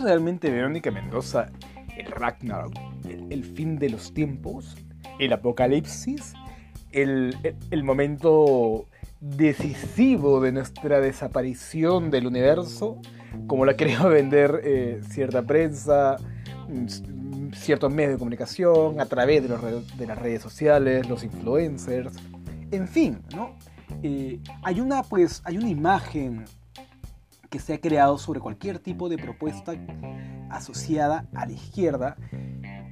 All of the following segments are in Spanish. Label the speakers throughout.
Speaker 1: ¿Es realmente Verónica Mendoza el Ragnarok, el, fin de los tiempos, el apocalipsis, el, momento decisivo de nuestra desaparición del universo, como la quería vender eh, cierta prensa, mm, ciertos medios de comunicación, a través de, las redes sociales, los influencers, en fin, ¿no? Eh, hay una, pues, hay una imagen que se ha creado sobre cualquier tipo de propuesta asociada a la izquierda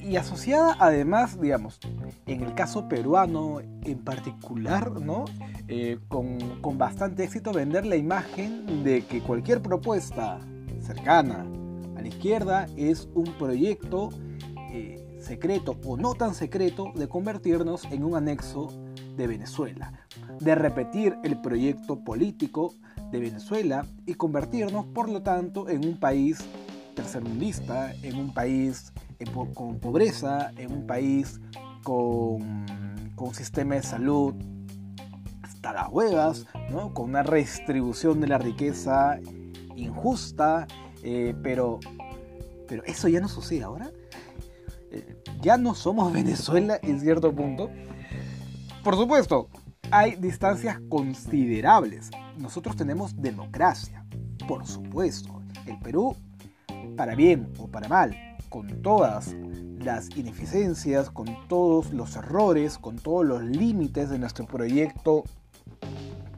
Speaker 1: y asociada además, digamos, en el caso peruano en particular, ¿no? Eh, con, bastante éxito vender la imagen de que cualquier propuesta cercana a la izquierda es un proyecto eh, secreto o no tan secreto de convertirnos en un anexo de Venezuela, de repetir el proyecto político de Venezuela y convertirnos, por lo tanto, en un país tercermundista, en un país con pobreza, en un país con, con un sistema de salud hasta las huevas, ¿no? con una redistribución de la riqueza injusta, eh, pero, pero eso ya no sucede ahora. Eh, ya no somos Venezuela en cierto punto. Por supuesto, hay distancias considerables. Nosotros tenemos democracia, por supuesto. El Perú, para bien o para mal, con todas las ineficiencias, con todos los errores, con todos los límites de nuestro proyecto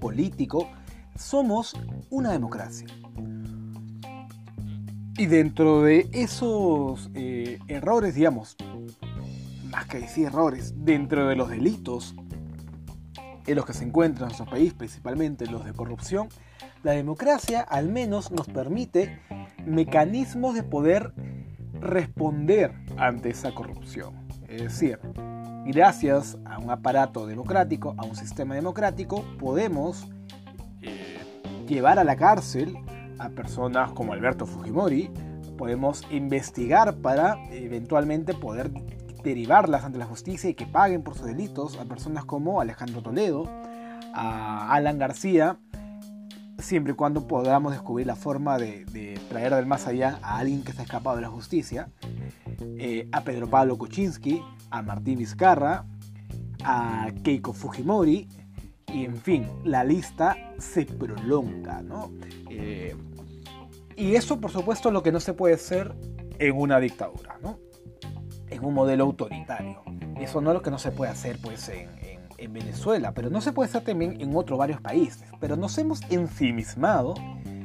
Speaker 1: político, somos una democracia. Y dentro de esos eh, errores, digamos, más que decir errores, dentro de los delitos en los que se encuentran en nuestro país, principalmente los de corrupción, la democracia al menos nos permite mecanismos de poder responder ante esa corrupción. Es decir, gracias a un aparato democrático, a un sistema democrático, podemos eh, llevar a la cárcel a personas como Alberto Fujimori, podemos investigar para eventualmente poder derivarlas ante la justicia y que paguen por sus delitos a personas como Alejandro Toledo, a Alan García, siempre y cuando podamos descubrir la forma de, traer del más allá a alguien que está escapado de la justicia, eh, a Pedro Pablo Kuczynski, a Martín Vizcarra, a Keiko Fujimori, y en fin, la lista se prolonga, ¿no? Eh, y eso, por supuesto, es lo que no se puede hacer en una dictadura, ¿no? En un modelo autoritario. Eso no es lo que no se puede hacer pues en, en, Venezuela, pero no se puede hacer también en otros varios países. Pero nos hemos ensimismado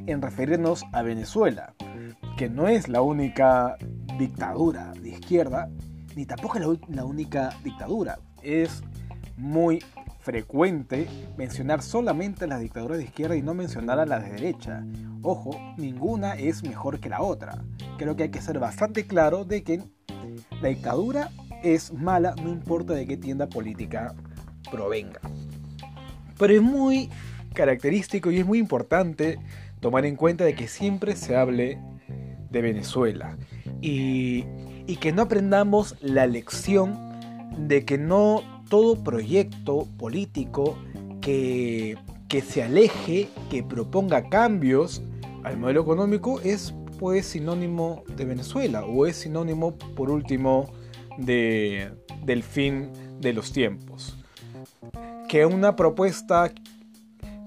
Speaker 1: en referirnos a Venezuela, que no es la única dictadura de izquierda, ni tampoco es la, la única dictadura. Es muy frecuente mencionar solamente las dictaduras de izquierda y no mencionar a las de derecha. Ojo, ninguna es mejor que la otra. Creo que hay que ser bastante claro de que la dictadura es mala, no importa de qué tienda política provenga. Pero es muy característico y es muy importante tomar en cuenta de que siempre se hable de Venezuela y, que no aprendamos la lección de que no todo proyecto político que, que se aleje, que proponga cambios al modelo económico es pues sinónimo de Venezuela o es sinónimo, por último, de, del fin de los tiempos. Que una propuesta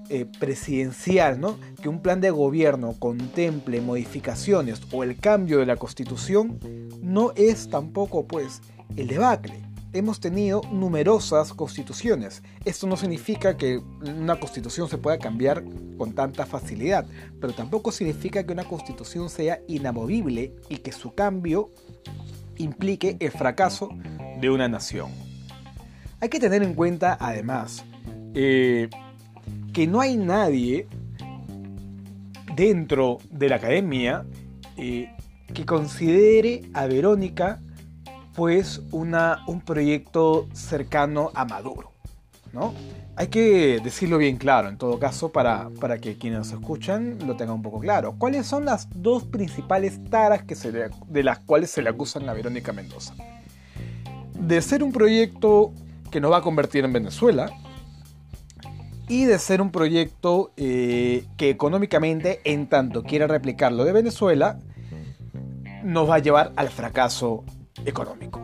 Speaker 1: eh, presidencial, ¿no? que un plan de gobierno contemple modificaciones o el cambio de la constitución, no es tampoco pues el debacle hemos tenido numerosas constituciones. Esto no significa que una constitución se pueda cambiar con tanta facilidad, pero tampoco significa que una constitución sea inamovible y que su cambio implique el fracaso de una nación. Hay que tener en cuenta, además, eh, que no hay nadie dentro de la academia eh, que considere a Verónica pues una, un proyecto cercano a Maduro, ¿no? Hay que decirlo bien claro, en todo caso, para, para que quienes nos escuchan lo tengan un poco claro. ¿Cuáles son las dos principales taras que se de las cuales se le acusan a Verónica Mendoza? De ser un proyecto que nos va a convertir en Venezuela y de ser un proyecto eh, que económicamente, en tanto quiera replicar lo de Venezuela, nos va a llevar al fracaso económico.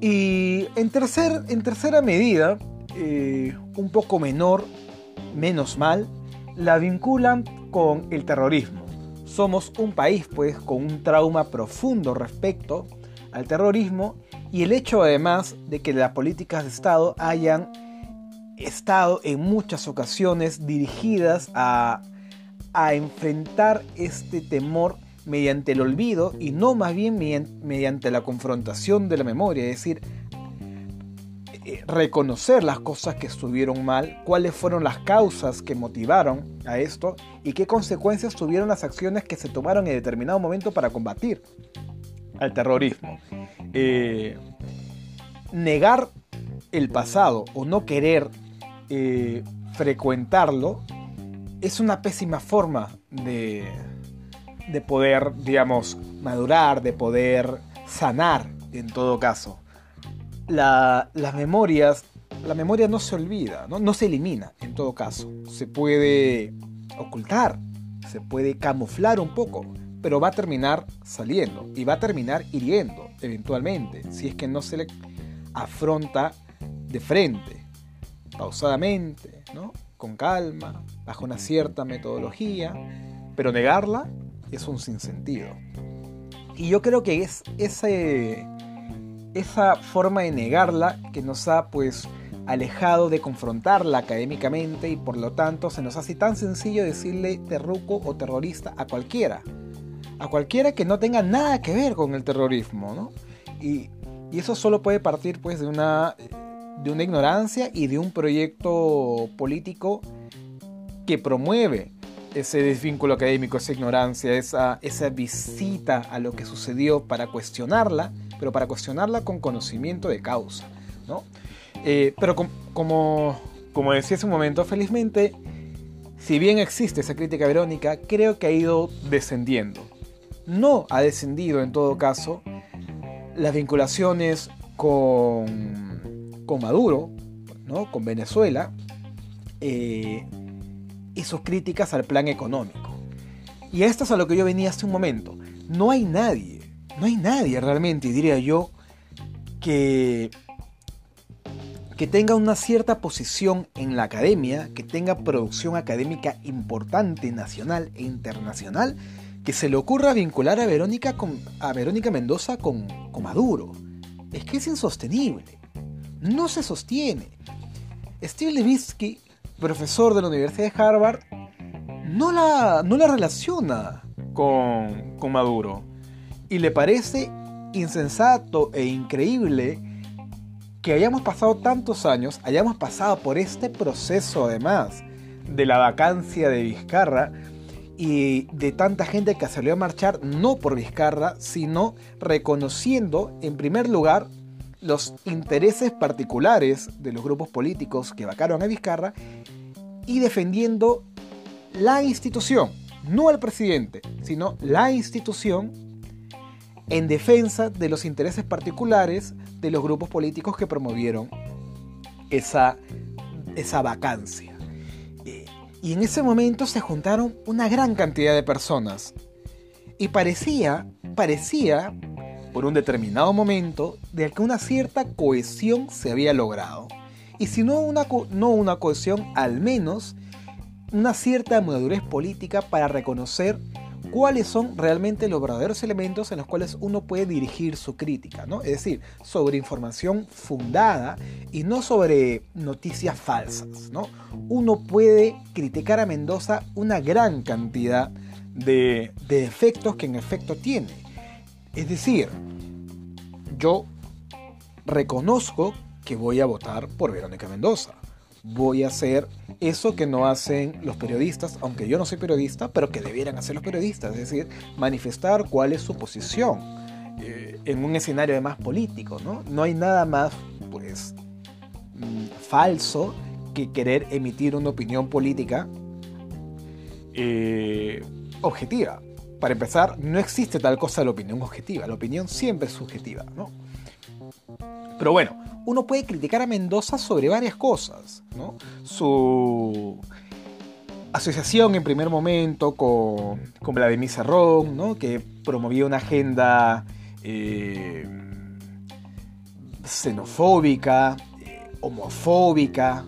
Speaker 1: Y en, tercer, en tercera medida, eh, un poco menor, menos mal, la vinculan con el terrorismo. Somos un país pues con un trauma profundo respecto al terrorismo y el hecho además de que las políticas de Estado hayan estado en muchas ocasiones dirigidas a, a enfrentar este temor mediante el olvido y no más bien mediante la confrontación de la memoria, es decir, eh, reconocer las cosas que estuvieron mal, cuáles fueron las causas que motivaron a esto y qué consecuencias tuvieron las acciones que se tomaron en determinado momento para combatir al terrorismo. Eh, negar el pasado o no querer eh, frecuentarlo es una pésima forma de, de poder, digamos, madurar, de poder sanar en todo caso las memorias, la memoria no se olvida, ¿no? no se elimina en todo caso. Se puede ocultar, se puede camuflar un poco, pero va a terminar saliendo y va a terminar hiriendo eventualmente, si es que no se le afronta de frente, pausadamente, ¿no? con calma, bajo una cierta metodología, pero negarla es un sinsentido. Y yo creo que es ese esa forma de negarla que nos ha pues alejado de confrontarla académicamente y por lo tanto se nos hace tan sencillo decirle terruco o terrorista a cualquiera. A cualquiera que no tenga nada que ver con el terrorismo, ¿no? Y, y eso solo puede partir pues de una, de una ignorancia y de un proyecto político que promueve ese desvínculo académico, esa ignorancia, esa, esa visita a lo que sucedió para cuestionarla pero para cuestionarla con conocimiento de causa. ¿no? Eh, pero como, como decía hace un momento, felizmente, si bien existe esa crítica verónica, creo que ha ido descendiendo. No ha descendido en todo caso las vinculaciones con, con Maduro, ¿no? con Venezuela, eh, sus críticas al plan económico. Y esto es a lo que yo venía hace un momento. No hay nadie no hay nadie realmente, diría yo, que, que tenga una cierta posición en la academia, que tenga producción académica importante, nacional e internacional, que se le ocurra vincular a Verónica, con, a Verónica Mendoza con, con Maduro. Es que es insostenible. No se sostiene. Steve Levitsky, profesor de la Universidad de Harvard, no la, no la relaciona con, con Maduro. Y le parece insensato e increíble que hayamos pasado tantos años, hayamos pasado por este proceso además de la vacancia de Vizcarra y de tanta gente que salió a marchar no por Vizcarra, sino reconociendo en primer lugar los intereses particulares de los grupos políticos que vacaron a Vizcarra y defendiendo la institución, no al presidente, sino la institución en defensa de los intereses particulares de los grupos políticos que promovieron esa, esa vacancia. Y en ese momento se juntaron una gran cantidad de personas. Y parecía, parecía, por un determinado momento, de que una cierta cohesión se había logrado. Y si no una, no una cohesión, al menos una cierta madurez política para reconocer cuáles son realmente los verdaderos elementos en los cuales uno puede dirigir su crítica, ¿no? Es decir, sobre información fundada y no sobre noticias falsas, ¿no? Uno puede criticar a Mendoza una gran cantidad de, de efectos que en efecto tiene. Es decir, yo reconozco que voy a votar por Verónica Mendoza voy a hacer eso que no hacen los periodistas, aunque yo no soy periodista, pero que debieran hacer los periodistas, es decir, manifestar cuál es su posición eh, en un escenario además político, ¿no? No hay nada más, pues, mm, falso que querer emitir una opinión política eh, objetiva. Para empezar, no existe tal cosa la opinión objetiva, la opinión siempre es subjetiva, ¿no? Pero bueno, uno puede criticar a Mendoza sobre varias cosas, ¿no? Su, asociación en primer momento con, con Vladimir Serrón, ¿no? que promovía una agenda eh, xenofóbica, eh, homofóbica,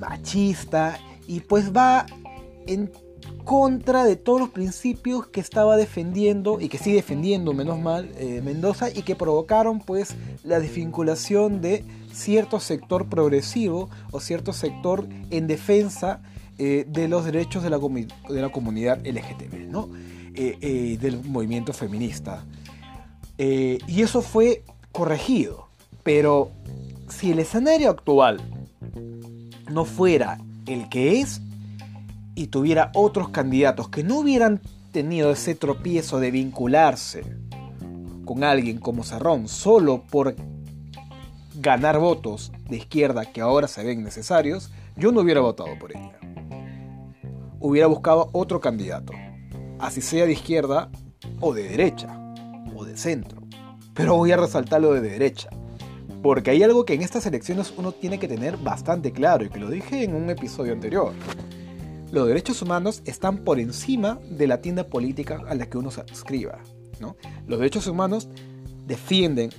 Speaker 1: machista, y pues va en contra de todos los principios que estaba defendiendo y que sigue defendiendo, menos mal, eh, Mendoza, y que provocaron pues la desvinculación de cierto sector progresivo o cierto sector en defensa eh, de los derechos de la, de la comunidad LGTB, ¿no? Eh, del movimiento feminista. y eso fue corregido, pero si el escenario actual no fuera el que es y tuviera otros candidatos que no hubieran tenido ese tropiezo de vincularse con alguien como Cerrón solo por ganar votos de izquierda que ahora se ven necesarios, yo no hubiera votado por ella. Hubiera buscado otro candidato, así sea de izquierda o de derecha o de centro. Pero voy a resaltar lo de derecha. Porque hay algo que en estas elecciones uno tiene que tener bastante claro y que lo dije en un episodio anterior. Los derechos humanos están por encima de la tienda política a la que uno se adscriba. ¿no? Los derechos humanos defienden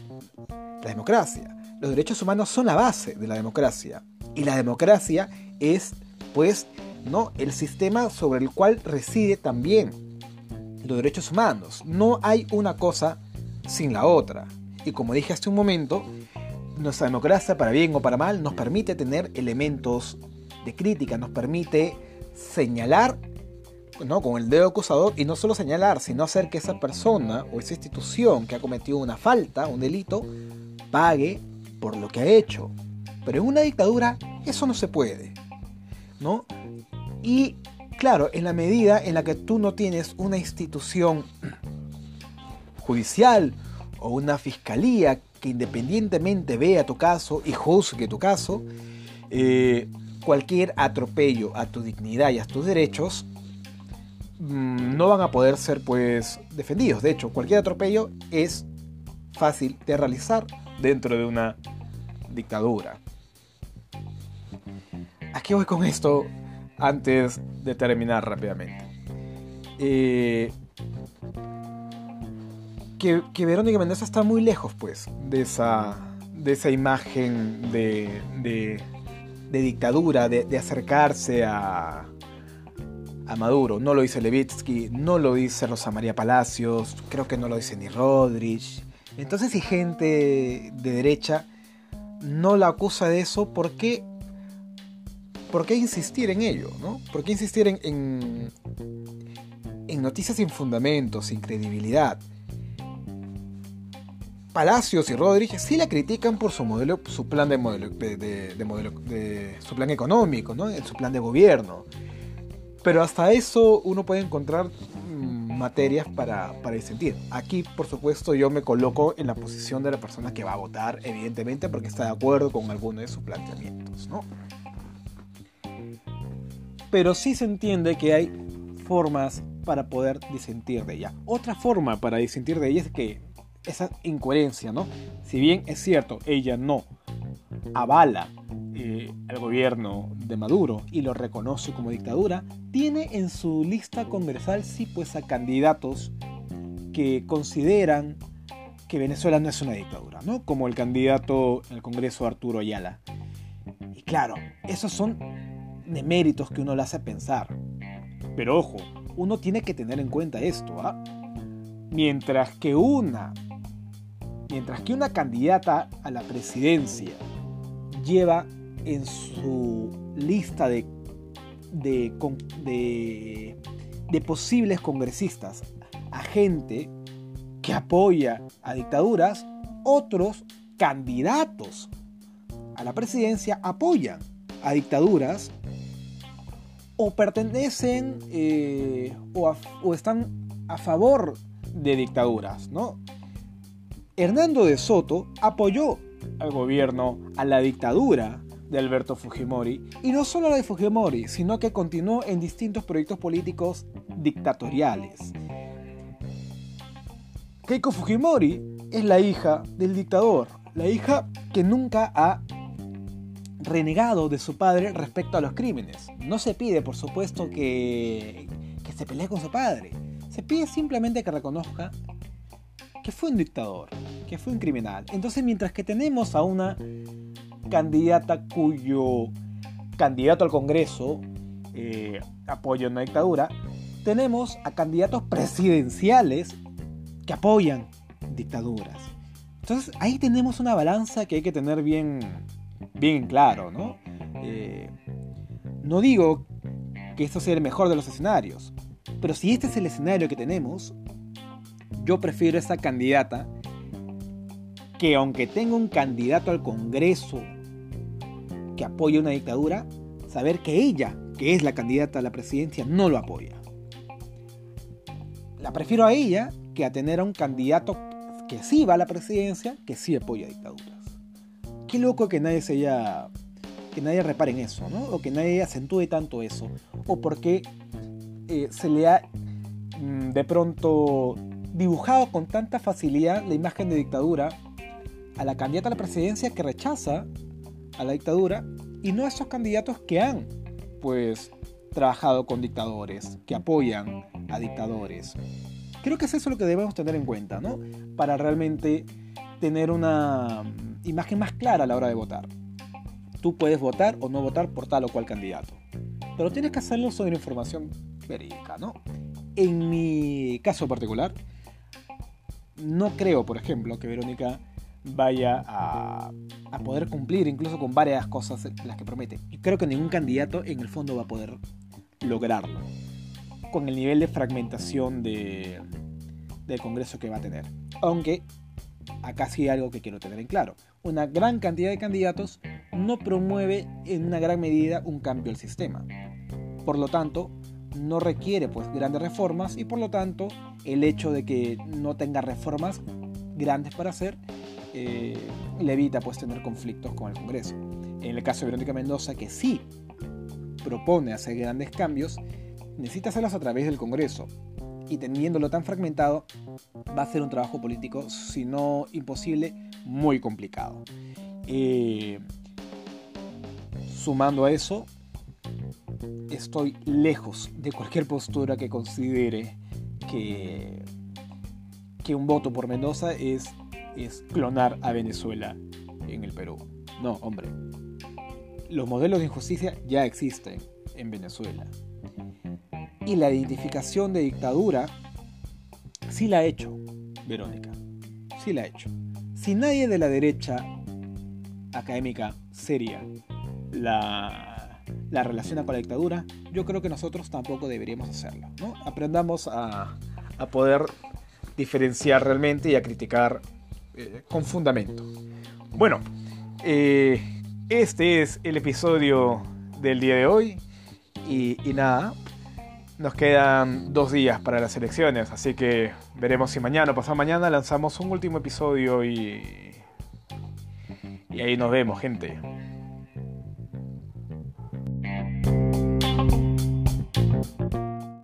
Speaker 1: la democracia. Los derechos humanos son la base de la democracia. Y la democracia es, pues, ¿no? el sistema sobre el cual reside también los derechos humanos. No hay una cosa sin la otra. Y como dije hace un momento, nuestra democracia, para bien o para mal, nos permite tener elementos de crítica, nos permite señalar ¿no? con el dedo acusador y no solo señalar, sino hacer que esa persona o esa institución que ha cometido una falta, un delito, pague por lo que ha hecho. Pero en una dictadura eso no se puede. ¿no? Y claro, en la medida en la que tú no tienes una institución judicial o una fiscalía que independientemente vea tu caso y juzgue tu caso, eh, cualquier atropello a tu dignidad y a tus derechos mm, no van a poder ser pues defendidos. De hecho, cualquier atropello es fácil de realizar dentro de una dictadura. Aquí voy con esto antes de terminar rápidamente. Eh, que, Verónica Mendoza está muy lejos, pues, de esa, de esa imagen de, de, dictadura, de, acercarse a, a Maduro. No lo dice Levitsky, no lo dice Rosa María Palacios, creo que no lo dice ni Rodríguez. Entonces, si gente de derecha no la acusa de eso, ¿por qué, por qué insistir en ello? ¿no? ¿Por qué insistir en, en, en noticias sin fundamento, sin credibilidad? Palacios y Rodríguez sí la critican por su modelo, su plan de modelo, de, modelo, de su plan económico, ¿no? su plan de gobierno. Pero hasta eso uno puede encontrar mm, materias para, para disentir. Aquí, por supuesto, yo me coloco en la posición de la persona que va a votar, evidentemente, porque está de acuerdo con alguno de sus planteamientos, ¿no? Pero sí se entiende que hay formas para poder disentir de ella. Otra forma para disentir de ella es que esa incoherencia, ¿no? Si bien es cierto, ella no avala eh, al gobierno de Maduro y lo reconoce como dictadura, tiene en su lista congresal sí pues a candidatos que consideran que Venezuela no es una dictadura, ¿no? Como el candidato al Congreso Arturo Ayala. Y claro, esos son méritos que uno le hace pensar. Pero ojo, uno tiene que tener en cuenta esto, ¿ah? Mientras que una Mientras que una candidata a la presidencia lleva en su lista de, de, posibles congresistas a gente que apoya a dictaduras, otros candidatos a la presidencia apoyan a dictaduras o pertenecen eh, o, o, están a favor de dictaduras, ¿no? Hernando de Soto apoyó al gobierno, a la dictadura de Alberto Fujimori, y no solo la de Fujimori, sino que continuó en distintos proyectos políticos dictatoriales. Keiko Fujimori es la hija del dictador, la hija que nunca ha renegado de su padre respecto a los crímenes. No se pide, por supuesto, que, que se pelee con su padre. Se pide simplemente que reconozca que fue un dictador, que fue un criminal. Entonces, mientras que tenemos a una candidata cuyo candidato al Congreso eh, apoya una dictadura, tenemos a candidatos presidenciales que apoyan dictaduras. Entonces ahí tenemos una balanza que hay que tener bien, bien claro, ¿no? Eh, no digo que esto sea el mejor de los escenarios, pero si este es el escenario que tenemos, yo prefiero esa candidata que aunque tenga un candidato al Congreso que apoya una dictadura, saber que ella, que es la candidata a la presidencia, no lo apoya. La prefiero a ella que a tener a un candidato que sí va a la presidencia, que sí apoya dictaduras. Qué loco que nadie se haya, que nadie repare en eso, ¿no? O que nadie acentúe tanto eso. O porque eh, se le ha mm, de pronto dibujado con tanta facilidad la imagen de dictadura a la candidata a la presidencia que rechaza a la dictadura y no a esos candidatos que han, pues, trabajado con dictadores, que apoyan a dictadores. Creo que es eso lo que debemos tener en cuenta, ¿no? Para realmente tener una imagen más clara a la hora de votar. Tú puedes votar o no votar por tal o cual candidato, pero tienes que hacerlo sobre información verídica, ¿no? En mi caso particular, no creo, por ejemplo, que Verónica vaya a, poder cumplir incluso con varias cosas las que promete. Creo que ningún candidato en el fondo va a poder lograrlo con el nivel de fragmentación de, del Congreso que va a tener. Aunque acá sí hay algo que quiero tener en claro. Una gran cantidad de candidatos no promueve en una gran medida un cambio al sistema. Por lo tanto, no requiere pues grandes reformas y por lo tanto el hecho de que no tenga reformas grandes para hacer eh, le evita pues tener conflictos con el Congreso. En el caso de Verónica Mendoza, que sí propone hacer grandes cambios, necesita hacerlos a través del Congreso. Y teniéndolo tan fragmentado, va a ser un trabajo político, si no imposible, muy complicado. Eh, sumando a eso, estoy lejos de cualquier postura que considere que, que un voto por Mendoza es es clonar a Venezuela en el Perú. No, hombre. Los modelos de injusticia ya existen en Venezuela. Y la identificación de dictadura sí la ha hecho Verónica. Sí la ha hecho. Si nadie de la derecha académica seria la, la relaciona con la dictadura, yo creo que nosotros tampoco deberíamos hacerlo. Aprendamos a, poder diferenciar realmente y a criticar eh, con fundamento. Bueno, eh, este es el episodio del día de hoy y, nada, nos quedan dos días para las elecciones, así que veremos si mañana o pasado mañana lanzamos un último episodio y, y ahí nos vemos, gente.